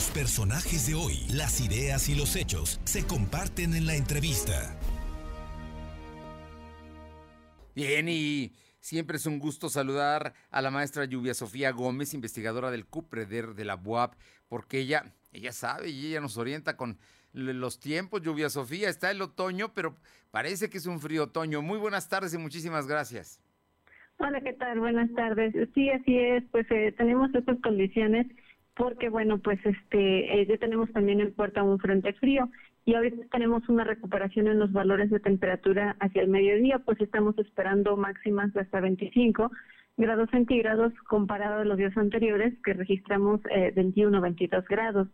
Los personajes de hoy, las ideas y los hechos se comparten en la entrevista. Bien, y siempre es un gusto saludar a la maestra Lluvia Sofía Gómez, investigadora del CUPREDER de la UAP, porque ella, ella sabe y ella nos orienta con los tiempos, Lluvia Sofía. Está el otoño, pero parece que es un frío otoño. Muy buenas tardes y muchísimas gracias. Hola, ¿qué tal? Buenas tardes. Sí, así es. Pues eh, tenemos estas condiciones porque, bueno, pues este, eh, ya tenemos también en puerta un frente frío y ahorita tenemos una recuperación en los valores de temperatura hacia el mediodía, pues estamos esperando máximas de hasta 25 grados centígrados comparado a los días anteriores que registramos eh, 21 22 grados.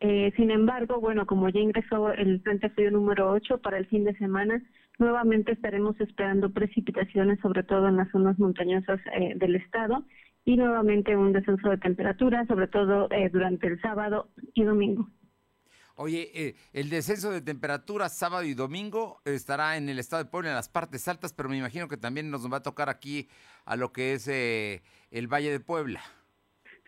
Eh, sin embargo, bueno, como ya ingresó el Frente Frío número 8 para el fin de semana, nuevamente estaremos esperando precipitaciones, sobre todo en las zonas montañosas eh, del estado, y nuevamente un descenso de temperatura, sobre todo eh, durante el sábado y domingo. Oye, eh, el descenso de temperatura sábado y domingo estará en el estado de Puebla, en las partes altas, pero me imagino que también nos va a tocar aquí a lo que es eh, el Valle de Puebla.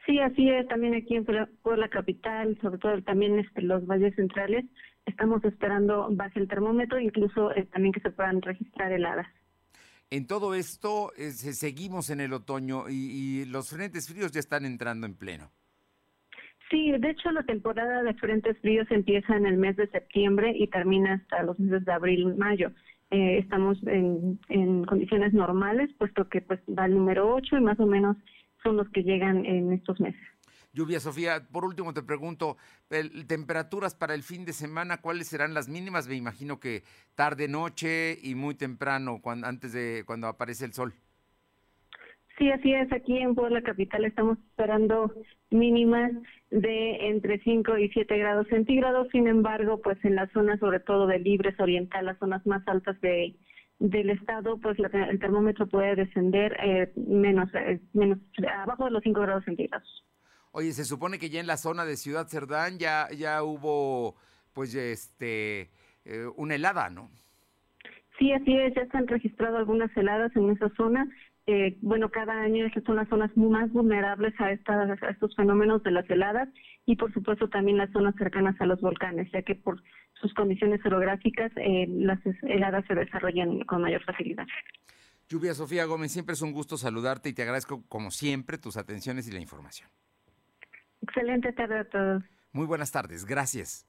Sí, así es, también aquí en Puebla Capital, sobre todo también este, los valles centrales, estamos esperando base el termómetro, incluso eh, también que se puedan registrar heladas. En todo esto, eh, seguimos en el otoño y, y los frentes fríos ya están entrando en pleno. Sí, de hecho la temporada de frentes fríos empieza en el mes de septiembre y termina hasta los meses de abril y mayo. Eh, estamos en, condiciones normales, puesto que pues va el número 8 y más o menos son los que llegan en estos meses. Lluvia, Sofía, por último te pregunto, el, temperaturas para el fin de semana, ¿cuáles serán las mínimas? Me imagino que tarde, noche y muy temprano, antes de cuando aparece el sol. Sí, así es. Aquí en Puebla Capital estamos esperando mínimas de entre 5 y 7 grados centígrados. Sin embargo, pues en la zona, sobre todo de Libres Oriental, las zonas más altas de del estado, pues la, el termómetro puede descender eh, menos, eh, menos abajo de los 5 grados centígrados. Oye, se supone que ya en la zona de Ciudad Cerdán ya ya hubo, pues, este, eh, una helada, ¿no? Sí, así es. Ya se han registrado algunas heladas en esa zona eh, bueno, cada año estas son las zonas más vulnerables a, estas, a estos fenómenos de las heladas y por supuesto también las zonas cercanas a los volcanes, ya que por sus condiciones orográficas eh, las heladas se desarrollan con mayor facilidad. Lluvia Sofía Gómez, siempre es un gusto saludarte y te agradezco como siempre tus atenciones y la información. Excelente tarde a todos. Muy buenas tardes, gracias.